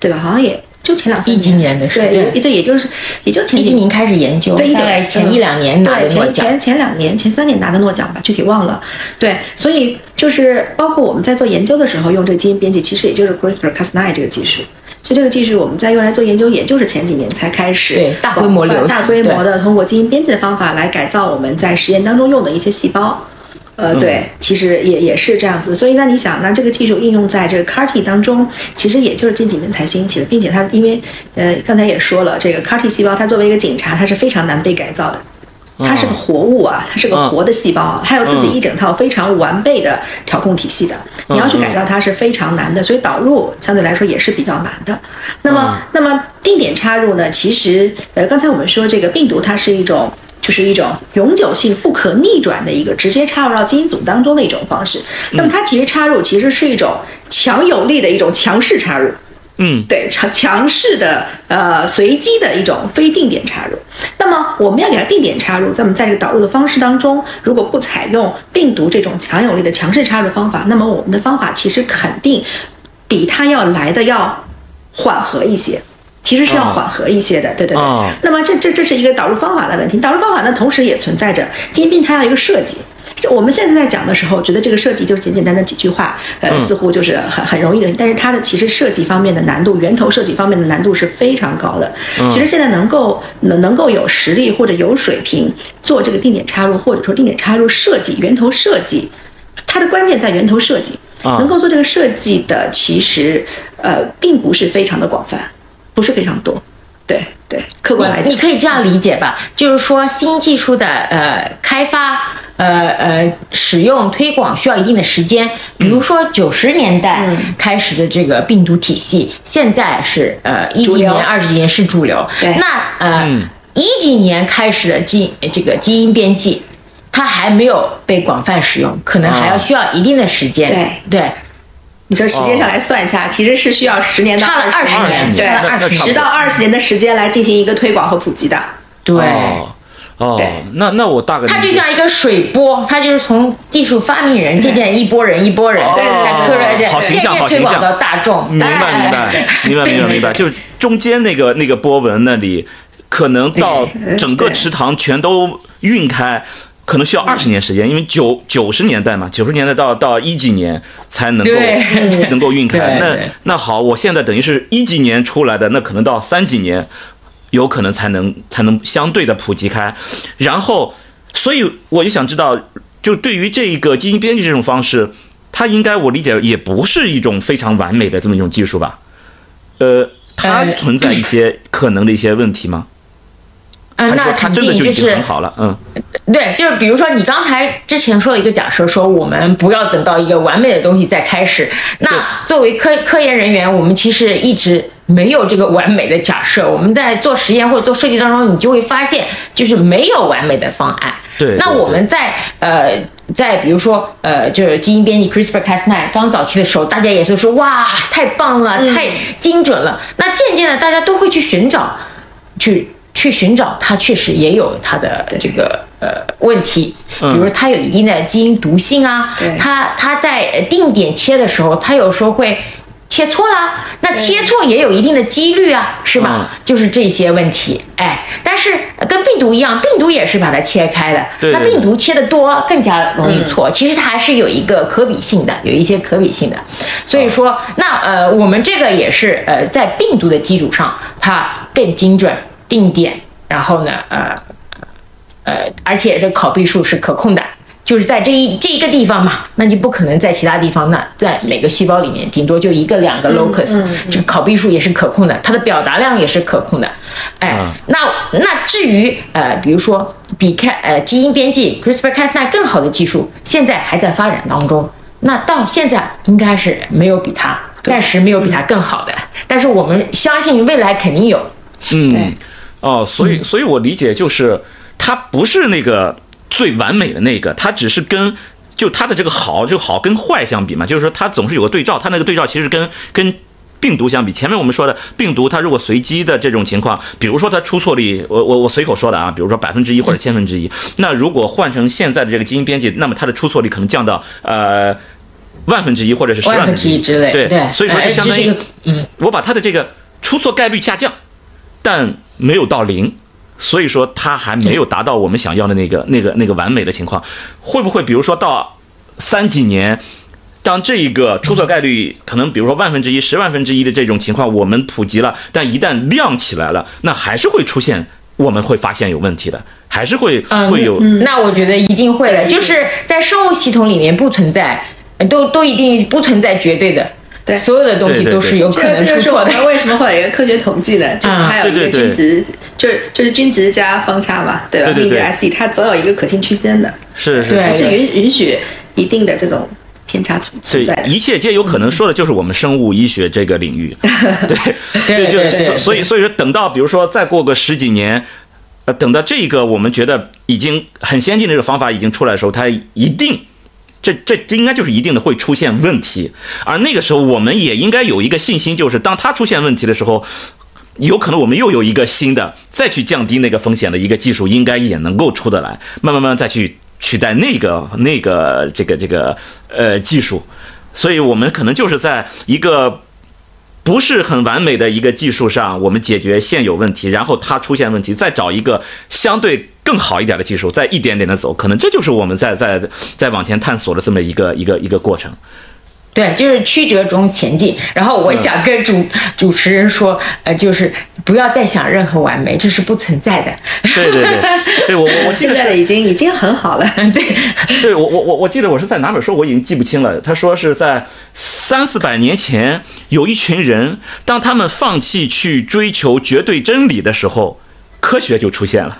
对吧？好像也就前两三一几年的事对，对对，也就是也就前几一年开始研究，对，大概前一两年拿的对前诺奖。前前两年、前三年拿的诺奖吧，具体忘了。对，所以就是包括我们在做研究的时候用这个基因编辑，其实也就是 CRISPR-Cas9 这个技术。所以这个技术我们在用来做研究，也就是前几年才开始对大规模流行大规模的通过基因编辑的方法来改造我们在实验当中用的一些细胞。呃，对，其实也也是这样子。所以那你想，那这个技术应用在这个 CAR-T 当中，其实也就是近几年才兴起的，并且它因为呃刚才也说了，这个 CAR-T 细胞它作为一个警察，它是非常难被改造的。它是个活物啊，它是个活的细胞，它有自己一整套非常完备的调控体系的。你要去改造它是非常难的，所以导入相对来说也是比较难的。那么，那么定点插入呢？其实，呃，刚才我们说这个病毒它是一种，就是一种永久性不可逆转的一个直接插入到基因组当中的一种方式。那么它其实插入其实是一种强有力的一种强势插入。嗯，对，强强势的呃随机的一种非定点插入。那么我们要给它定点插入，在我们在这个导入的方式当中，如果不采用病毒这种强有力的强势插入方法，那么我们的方法其实肯定比它要来的要缓和一些。其实是要缓和一些的，对对对。哦那么这这这是一个导入方法的问题，导入方法呢，同时也存在着基因病它要一个设计。就我们现在在讲的时候，觉得这个设计就是简简单单几句话，呃，似乎就是很很容易的。但是它的其实设计方面的难度，源头设计方面的难度是非常高的。其实现在能够能能够有实力或者有水平做这个定点插入，或者说定点插入设计、源头设计，它的关键在源头设计。啊能够做这个设计的，其实呃并不是非常的广泛，不是非常多。对对，客观来讲。你你，可以这样理解吧，就是说新技术的呃开发。呃呃，使用推广需要一定的时间，比如说九十年代嗯。开始的这个病毒体系，现在是呃一几年、二十几年是主流。对。那呃嗯。一几年开始的基这个基因编辑，它还没有被广泛使用，可能还要啊需要一定的时间。对。对，你说时间上来算一下，其实是需要十年到差了二20年对，那那差不多十到二十年的时间来进行一个推广和普及的。对。哦哦，那那我大概它就像一个水波，它就是从技术发明人渐渐一波人一波人，对对对再科学对好形象渐渐好形象推广到大众。明白哎明白明白 明白明白，就是中间那个那个波纹那里，可能到整个池塘全都晕开。可能需要二十年时间，因为九九十年代嘛，九十年代到到一几年才能够能够运开。那那好，我现在等于是一几年出来的，那可能到三几年，有可能才能才能相对的普及开。然后，所以我就想知道，就对于这一个基因编辑这种方式，它应该我理解也不是一种非常完美的这么一种技术吧？呃，它呃存在一些可能的一些问题吗？啊，还是说它真的就已经很好了？嗯，对，就是比如说你刚才之前说了一个假设，说我们不要等到一个完美的东西再开始。那作为科科研人员，我们其实一直没有这个完美的假设。我们在做实验或者做设计当中，你就会发现，就是没有完美的方案。对对那我们在呃，在比如说呃，就是基因编辑 CRISPR-Cas9 刚早期的时候，大家也是说哇，太棒了，太精准了。那渐渐的，大家都会去寻找，去去寻找它确实也有它的这个呃问题，比如它有一定的基因毒性啊对，它它在呃定点切的时候，它有时候会。切错啦，那切错也有一定的几率啊，是吧？嗯就是这些问题，哎，但是呃跟病毒一样，病毒也是把它切开的。对对那病毒切的多更加容易错，其实它还是有一个可比性的，有一些可比性的。所以说，那呃，我们这个也是呃，在病毒的基础上，它更精准、定点，然后呢，呃呃，而且这拷贝数是可控的。就是在这一这一个地方嘛，那就不可能在其他地方。那在每个细胞里面，顶多就一个两个 locus，、这个拷贝数也是可控的，它的表达量也是可控的。哎，嗯那那至于呃，比如说比开呃基因编辑 CRISPR-Cas9 更好的技术，现在还在发展当中。那到现在应该是没有比它，暂时没有比它更好的，但是我们相信未来肯定有。嗯，哦，所以，所以我理解就是，它不是那个最完美的那个，它只是跟就它的这个好就好跟坏相比嘛，就是说它总是有个对照，它那个对照其实跟跟。病毒相比，前面我们说的病毒，它如果随机的这种情况，比如说它出错率，我我我随口说的啊，比如说百分之一或者千分之一，那如果换成现在的这个基因编辑，那么它的出错率可能降到呃万分之一或者是十万分之之一之类，对，对，所以说哎就相当于嗯，我把它的这个出错概率下降，但没有到零，所以说它还没有达到我们想要的那个那个那个完美的情况。会不会比如说到三几年，当这一个出错概率可能比如说万分之一、十万分之一的这种情况我们普及了，但一旦亮起来了，那还是会出现，我们会发现有问题的，还是会嗯会有。那我觉得一定会的，就是在生物系统里面不存在，呃都都一定不存在绝对的，对。所有的东西都是有可这个这个能出错的。是我们为什么会有一个科学统计的，就是啊。还有一个对对对。均值，就是就是均值加方差嘛，对吧？对对对。m i c 它总有一个可信区间的，是是是它是允允许一定的这种偏差存存在，一切皆有可能，说的就是我们生物医学这个领域。对，就就所以所以说，等到比如说再过个十几年，呃，等到这个我们觉得已经很先进的这个方法已经出来的时候，它一定。这这这应该就是一定的会出现问题，而那个时候我们也应该有一个信心，就是当它出现问题的时候，有可能我们又有一个新的再去降低那个风险的一个技术，应该也能够出得来，慢慢慢慢再去取代那个那个这个这个呃技术，所以我们可能就是在一个不是很完美的一个技术上，我们解决现有问题，然后它出现问题，再找一个相对更好一点的技术，再一点点的走，可能这就是我们在在在往前探索的这么一个一个一个过程。对，就是曲折中前进。然后我想跟主、主持人说，呃，就是不要再想任何完美，这是不存在的。对对对，对 我我我记得是现在的已经已经很好了，对，对我我我我记得我是在哪本书，我已经记不清了。他说是在三四百年前，有一群人，当他们放弃去追求绝对真理的时候，科学就出现了。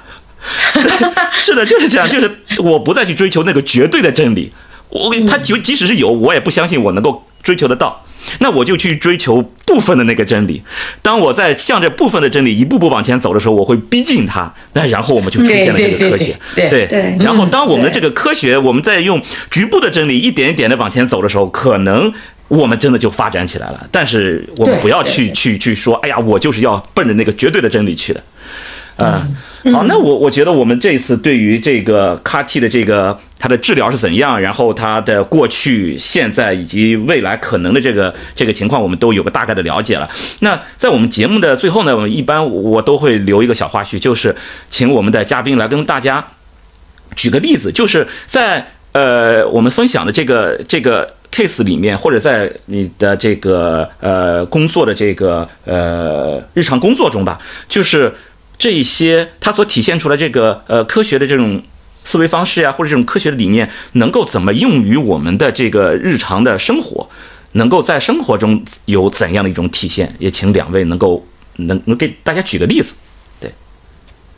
是的，就是这样，就是我不再去追求那个绝对的真理，我给他即即使是有，我也不相信我能够追求得到。那我就去追求部分的那个真理。当我在向着部分的真理一步步往前走的时候，我会逼近它。那然后我们就出现了这个科学。对对对然后当我们的这个科学，我们在用局部的真理一点一点的往前走的时候，可能我们真的就发展起来了。但是我们不要去去去说，哎呀，我就是要奔着那个绝对的真理去的。嗯，好，那我我觉得我们这一次对于这个 CAR T 的这个它的治疗是怎样，然后它的过去、现在以及未来可能的这个这个情况，我们都有个大概的了解了。那在我们节目的最后呢，我们一般我都会留一个小花絮，就是请我们的嘉宾来跟大家举个例子，就是在呃我们分享的这个这个 case 里面，或者在你的这个呃工作的这个呃日常工作中吧，就是这一些它所体现出来这个呃科学的这种思维方式呀、或者这种科学的理念，能够怎么用于我们的这个日常的生活，能够在生活中有怎样的一种体现？也请两位能够能能给大家举个例子。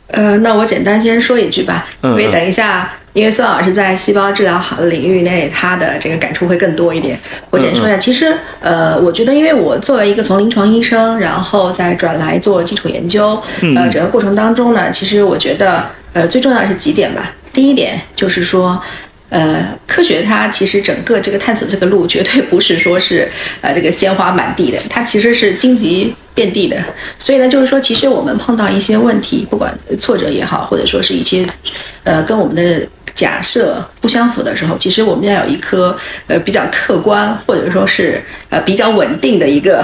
呃，那我简单先说一句吧，嗯因为等一下，因为孙老师在细胞治疗好的领域内，他的这个感触会更多一点。我简单说一下，其实呃，我觉得，因为我作为一个从临床医生，然后再转来做基础研究，呃，整个过程当中呢，其实我觉得，呃，最重要的是几点吧。第一点就是说。呃，科学它其实整个这个探索这个路绝对不是说是呃这个鲜花满地的，它其实是荆棘遍地的。所以呢，就是说，其实我们碰到一些问题，不管挫折也好，或者说是一些呃跟我们的假设不相符的时候，其实我们要有一颗呃比较客观或者说是呃比较稳定的一个。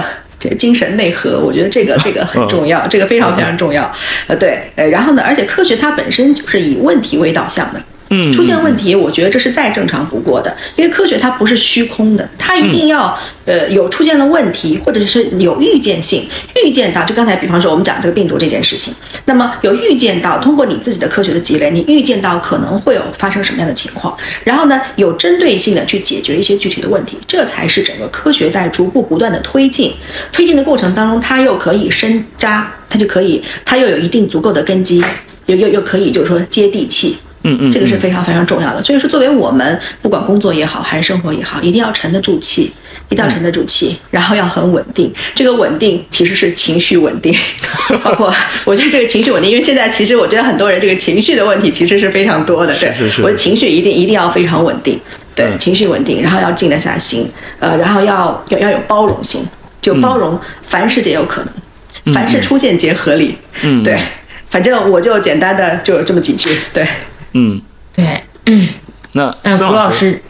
精神内核，我觉得这个这个很 重要，这个非常非常重要。呃，对，呃，然后呢，而且科学它本身就是以问题为导向的，嗯出现问题，我觉得这是再正常不过的，因为科学它不是虚空的，它一定要、呃有出现了问题，或者是有预见性，预见到就刚才比方说我们讲这个病毒这件事情，那么有预见到，通过你自己的科学的积累，你预见到可能会有发生什么样的情况，然后呢有针对性的去解决一些具体的问题，这才是整个科学在逐步不断的推进，推进的过程当中，它又可以深扎，它就可以，它又有一定足够的根基，又又又可以就是说接地气。嗯嗯，这个是非常非常重要的。所以说，作为我们不管工作也好，还是生活也好，一定要沉得住气，一定要沉得住气，然后要很稳定。这个稳定其实是情绪稳定，包括我觉得这个情绪稳定，因为现在其实我觉得很多人这个情绪的问题其实是非常多的。对，是是是我的情绪一定一定要非常稳定，对，嗯情绪稳定，然后要静得下心，呃，然后要要要有包容性，就包容凡事皆有可能，凡事出现皆合理。嗯对，反正我就简单的就这么几句，对。嗯，对，嗯，那嗯，孙师，谷老师，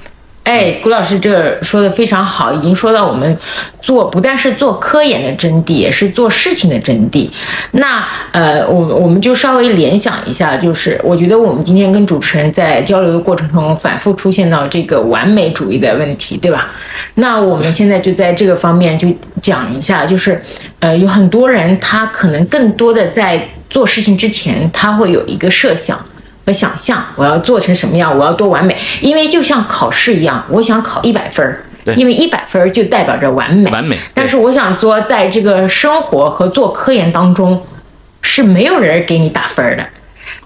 哎，谷老师这说的非常好，已经说到我们做不但是做科研的真谛，也是做事情的真谛。那呃，我我们就稍微联想一下，就是我觉得我们今天跟主持人在交流的过程中，反复出现到这个完美主义的问题，对吧？那我们现在就在这个方面就讲一下，就是呃，有很多人他可能更多的在做事情之前，他会有一个设想。和想象，我要做成什么样，我要多完美，因为就像考试一样，我想考一百分儿，对因为一百分儿就代表着完美。完美但是我想说，在这个生活和做科研当中，是没有人给你打分儿的。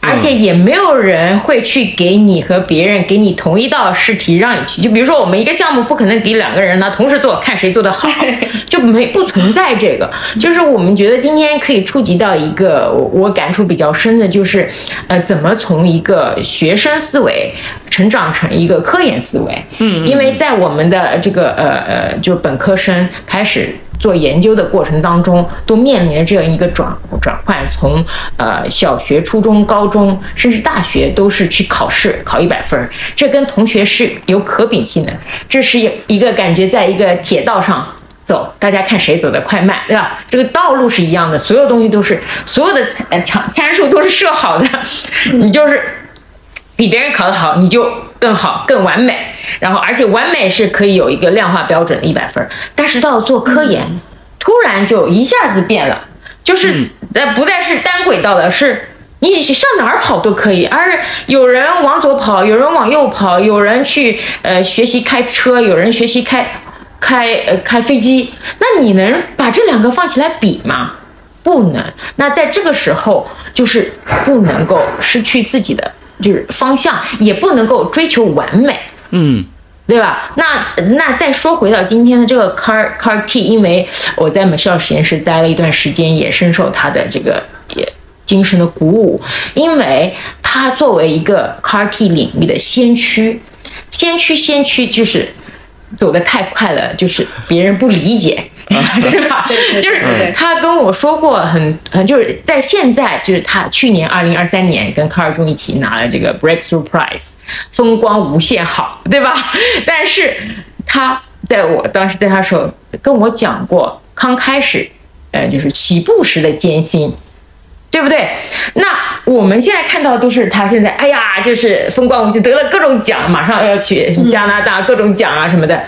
而且也没有人会去给你和别人给你同一道试题让你去，就比如说我们一个项目不可能给两个人呢同时做，看谁做得好，就没不存在这个。就是我们觉得今天可以触及到一个我我感触比较深的，就是呃怎么从一个学生思维成长成一个科研思维。嗯，因为在我们的这个呃呃就本科生开始。做研究的过程当中，都面临着这样一个转转换，从呃小学、初中、高中，甚至大学，都是去考试考一百分儿，这跟同学是有可比性的。这是一个感觉，在一个铁道上走，大家看谁走得快慢，对吧？这个道路是一样的，所有东西都是所有的参参参数都是设好的，你就是比别人考得好，你就更好、更完美。然后，而且完美是可以有一个量化标准的一百分儿，但是到做科研，突然就一下子变了，就是呃不再是单轨道的，是你上哪儿跑都可以，而有人往左跑，有人往右跑，有人去呃学习开车，有人学习开开呃开飞机，那你能把这两个放起来比吗？不能。那在这个时候，就是不能够失去自己的就是方向，也不能够追求完美。嗯，对吧？那那再说回到今天的这个 CAR CAR T，因为我在 Michelle 实验室待了一段时间，也深受他的这个也精神的鼓舞，因为他作为一个 CAR T 领域的先驱，先驱先驱就是走得太快了，就是别人不理解。是吧？就是他跟我说过很，很就是在现在，就是他去年二零二三年跟卡尔中一起拿了这个 Breakthrough Prize，风光无限好，对吧？但是他在我当时在他手跟我讲过，刚开始，呃，就是起步时的艰辛。对不对？那我们现在看到都是他现在，哎呀，就是风光无限，得了各种奖，马上要去加拿大各种奖啊什么的。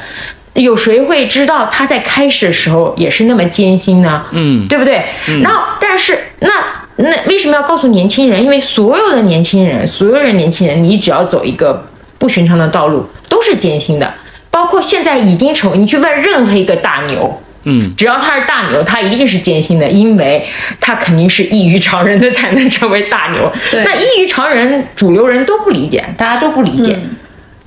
有谁会知道他在开始的时候也是那么艰辛呢？嗯对不对？然后但是那那为什么要告诉年轻人？因为所有的年轻人，所有人年轻人，你只要走一个不寻常的道路，都是艰辛的。包括现在已经成，你去问任何一个大牛，嗯，只要他是大牛，他一定是艰辛的，因为他肯定是异于常人的才能成为大牛。对那异于常人，主流人都不理解，大家都不理解。嗯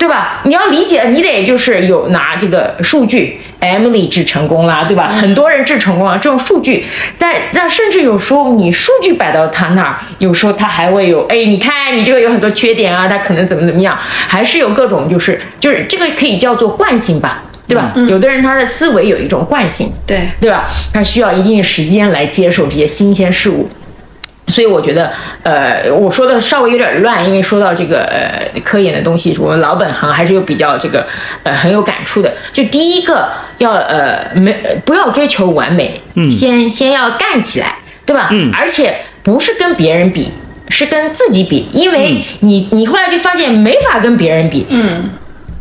对吧？你要理解，你得就是有拿这个数据，Emily 治成功啦，对吧？很多人治成功了，这种数据在那甚至有时候你数据摆到他那儿，有时候他还会有，哎，你看你这个有很多缺点啊，他可能怎么怎么样，还是有各种就是就是这个可以叫做惯性吧，对吧？有的人他的思维有一种惯性，对，对吧？他需要一定时间来接受这些新鲜事物。所以我觉得，呃，我说的稍微有点乱，因为说到这个呃科研的东西，我们老本行还是有比较这个呃很有感触的。就第一个要呃没呃不要追求完美，嗯。先先要干起来，对吧？嗯。而且不是跟别人比，是跟自己比，因为嗯。你你后来就发现没法跟别人比，嗯，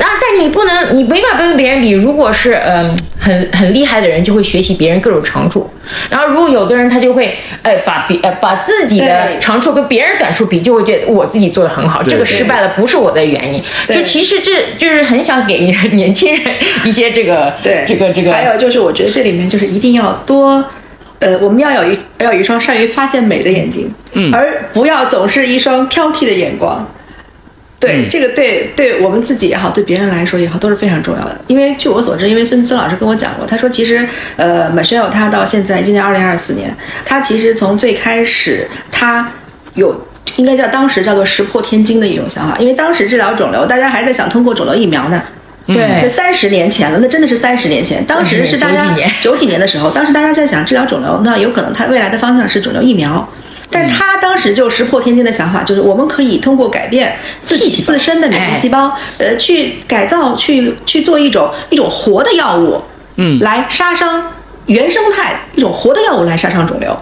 啊，但你不能，你没法跟别人比。如果是嗯、很很厉害的人，就会学习别人各种长处。然后如果有的人他就会呃把别呃把自己的长处跟别人短处比，就会觉得我自己做的很好，这个失败了不是我的原因。就其实这就是很想给年轻人一些这个对，这个这个还有就是，我觉得这里面就是一定要多，呃，我们要有一要有一双善于发现美的眼睛，嗯而不要总是一双挑剔的眼光。对，嗯这个对对我们自己也好，对别人来说也好，都是非常重要的。因为据我所知，因为孙孙老师跟我讲过，他说其实呃，Michelle 他到现在今年二零二四年，他其实从最开始他有。应该叫当时叫做石破天惊的一种想法，因为当时治疗肿瘤，大家还在想通过肿瘤疫苗呢，那对三十年前了，那真的是三十年前。当时是大家九几年九几年的时候，当时大家在想治疗肿瘤，那有可能它未来的方向是肿瘤疫苗。但他当时就石破天惊的想法，就是我们可以通过改变自己自身的免疫细胞，呃，去改造，去去做一种一种活的药物，嗯。来杀伤原生态一种活的药物来杀伤肿瘤。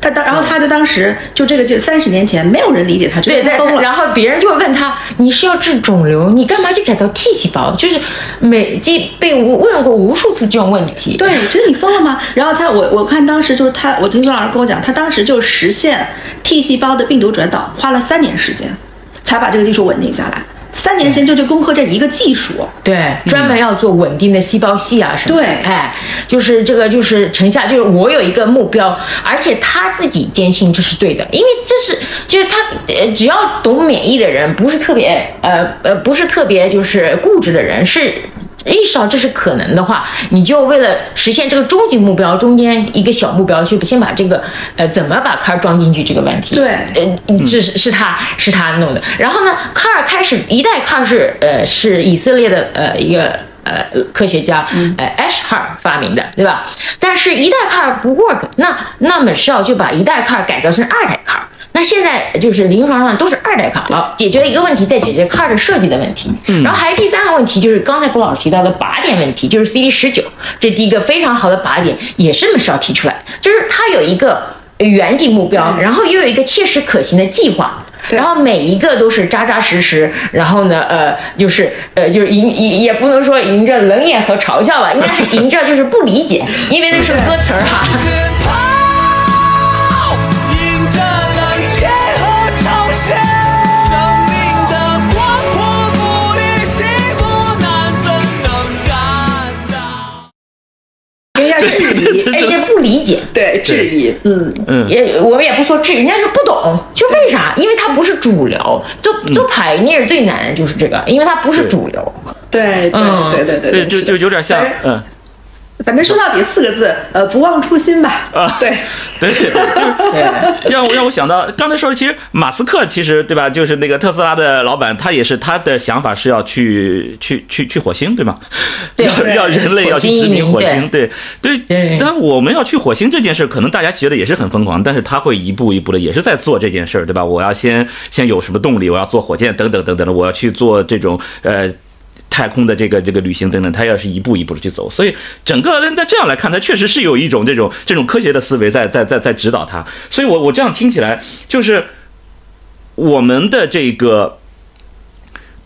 他当，然后他就当时就这个就三十年前，没有人理解他，觉对对得他疯，了。然后别人就会问他：“你是要治肿瘤，你干嘛去改造 T 细胞？”就是每季被问过无数次这种问题。对，我觉得你疯了吗？然后他，我我看当时就是他，我听孙老师跟我讲，他当时就实现 T 细胞的病毒转导，花了三年时间，才把这个技术稳定下来。三年时间就就攻克这一个技术，对，专门要做稳定的细胞系啊什么的。对哎，就是这个，就是陈夏，就是我有一个目标，而且他自己坚信这是对的，因为这是就是他呃，只要懂免疫的人，不是特别呃呃，不是特别就是固执的人，是。意识到这是可能的话，你就为了实现这个终极目标，中间一个小目标，去先把这个呃怎么把 car 装进去这个问题，对呃，这是是他是他弄的。然后呢，，car 开始一代 car 是呃是以色列的呃一个呃科学家呃 Ashar 发明的，对吧？但是一代 car 不 work，那那么是要就把一代 car 改造成二代卡尔。那现在就是临床上都是二代卡，好，解决一个问题，再解决 CAR 的设计的问题。然后还有第三个问题，就是刚才郭老师提到的靶点问题，就是 CD 十九，这第一个非常好的靶点，也是是要提出来，就是它有一个远景目标，然后又有一个切实可行的计划。对然后每一个都是扎扎实实，然后呢，呃，就是呃，就是迎也也不能说迎着冷眼和嘲笑吧，应该是迎着就是不理解，因为那是歌词儿哈。人家质疑，人家不理解，对质疑，嗯，嗯，也我们也不说质疑，人家是不懂，就为啥？因为它不是主流，就就 pioneer 最难的就是这个，因为它不是主流。对对嗯。对对对对，就就有点像，嗯，反正说到底四个字，呃，不忘初心吧。啊对，对对 对，就是，让我让我想到刚才说的，其实马斯克其实对吧，就是那个特斯拉的老板，他也是他的想法是要去去去去火星，对吗？对要对要人类要去殖民火星，对对对但我们要去火星这件事，可能大家觉得也是很疯狂，但是他会一步一步的，也是在做这件事儿，对吧？我要先先有什么动力，我要做火箭等等等等的，我要去做这种呃。太空的这个这个旅行等等，他要是一步一步的去走，所以整个那这样来看，他确实是有一种这种这种科学的思维在在在在指导他。所以我我这样听起来，就是我们的这个，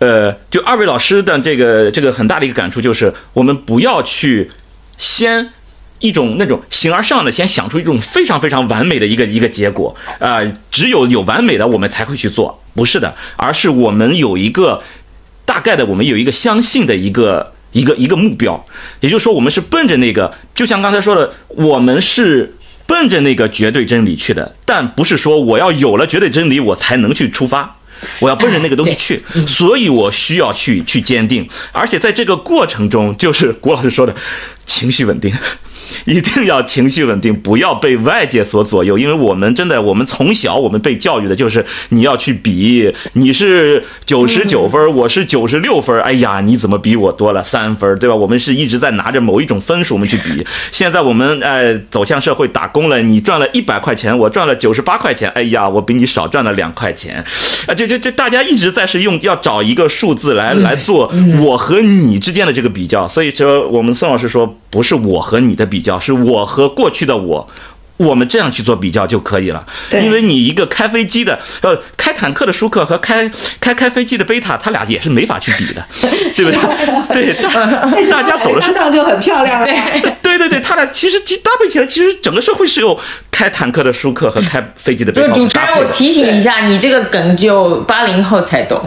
呃，就二位老师的这个这个很大的一个感触就是，我们不要去先。一种那种形而上的，先想出一种非常非常完美的一个一个结果，啊、只有有完美的我们才会去做，不是的，而是我们有一个大概的，我们有一个相信的一个一个一个目标，也就是说，我们是奔着那个，就像刚才说的，我们是奔着那个绝对真理去的，但不是说我要有了绝对真理，我才能去出发。我要奔着那个东西去，所以我需要去去坚定，而且在这个过程中，就是郭老师说的，情绪稳定。一定要情绪稳定，不要被外界所左右，因为我们真的，我们从小我们被教育的就是你要去比，你是九十九分，我是九十六分，哎呀，你怎么比我多了三分，对吧？我们是一直在拿着某一种分数我们去比。现在我们呃走向社会打工了，你赚了一百块钱，我赚了九十八块钱，哎呀，我比你少赚了两块钱，啊，就就就大家一直在是用要找一个数字来来做我和你之间的这个比较，所以说我们宋老师说不是我和你的比较，是我和过去的我。我们这样去做比较就可以了，因为你一个开飞机的，呃，开坦克的舒克和开开开飞机的贝塔，他俩也是没法去比的，对不对？对，大 大家走的是搭档就很漂亮啊。对对对，他俩其实其搭配起来，其实整个社会是有开坦克的舒克和开飞机的贝塔就是主持人，我搭配的。提醒一下，你这个梗就八零后才懂。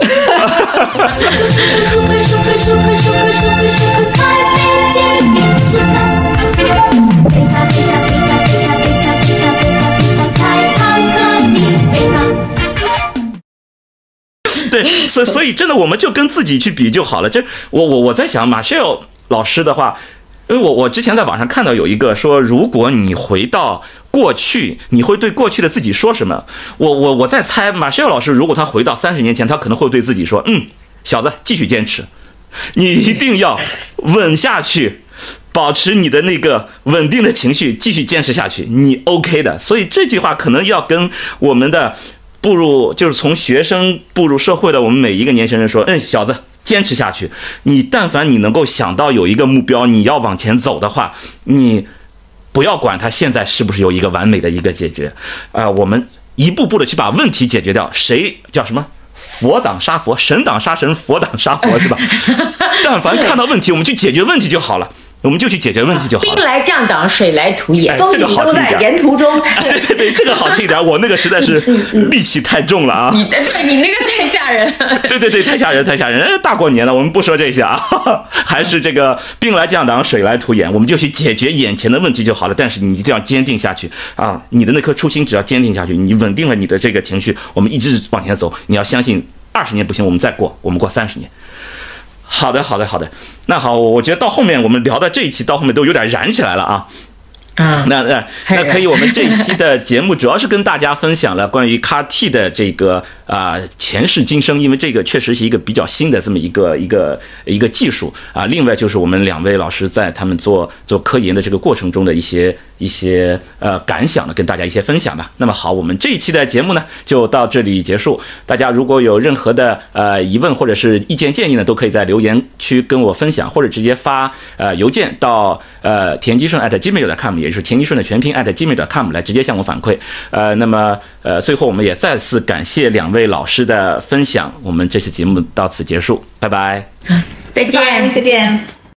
对，所以所以真的，我们就跟自己去比就好了。这我我我在想，马歇尔老师的话，因为我我之前在网上看到有一个说，如果你回到过去，你会对过去的自己说什么？我我我在猜，马歇尔老师如果他回到三十年前，他可能会对自己说，嗯，小子，继续坚持，你一定要稳下去。保持你的那个稳定的情绪，继续坚持下去，你 OK 的。所以这句话可能要跟我们的步入，就是从学生步入社会的我们每一个年轻人说，嗯，小子。坚持下去，你但凡你能够想到有一个目标，你要往前走的话，你不要管它现在是不是有一个完美的一个解决，啊、我们一步步的去把问题解决掉。谁叫什么？佛挡杀佛，神挡杀神，佛挡杀佛，是吧？但凡看到问题，我们去解决问题就好了，我们就去解决问题就好了。兵来将挡，水来土掩。风哎这个景都在沿途中。对对对，这个好听一点，我那个实在是戾气太重了啊！你的你那个太吓人了。对对对，太吓人，太吓人！哎大过年的，我们不说这些啊，还是这个兵来将挡，水来土掩，我们就去解决眼前的问题就好了。但是你一定要坚定下去啊！你的那颗初心只要坚定下去，你稳定了你的这个情绪，我们一直往前走。你要相信，二十年不行，我们再过，我们过三十年。好的，好的，好的。那好，我觉得到后面我们聊的这一期到后面都有点燃起来了啊。啊，那那那可以，我们这一期的节目主要是跟大家分享了关于 CAR-T 的这个啊、前世今生，因为这个确实是一个比较新的这么一个一个一个技术啊。另外就是我们两位老师在他们做做科研的这个过程中的一些一些呃感想呢，跟大家一些分享吧。那么好，我们这一期的节目呢就到这里结束。大家如果有任何的呃疑问或者是意见建议呢，都可以在留言区跟我分享，或者直接发呃邮件到呃田基顺 at gmail.com，也就是田基顺的全拼 at gmail.com 来直接向我反馈。呃，那么呃最后我们也再次感谢两位老师的分享，我们这期节目到此结束，拜拜。再见。再见。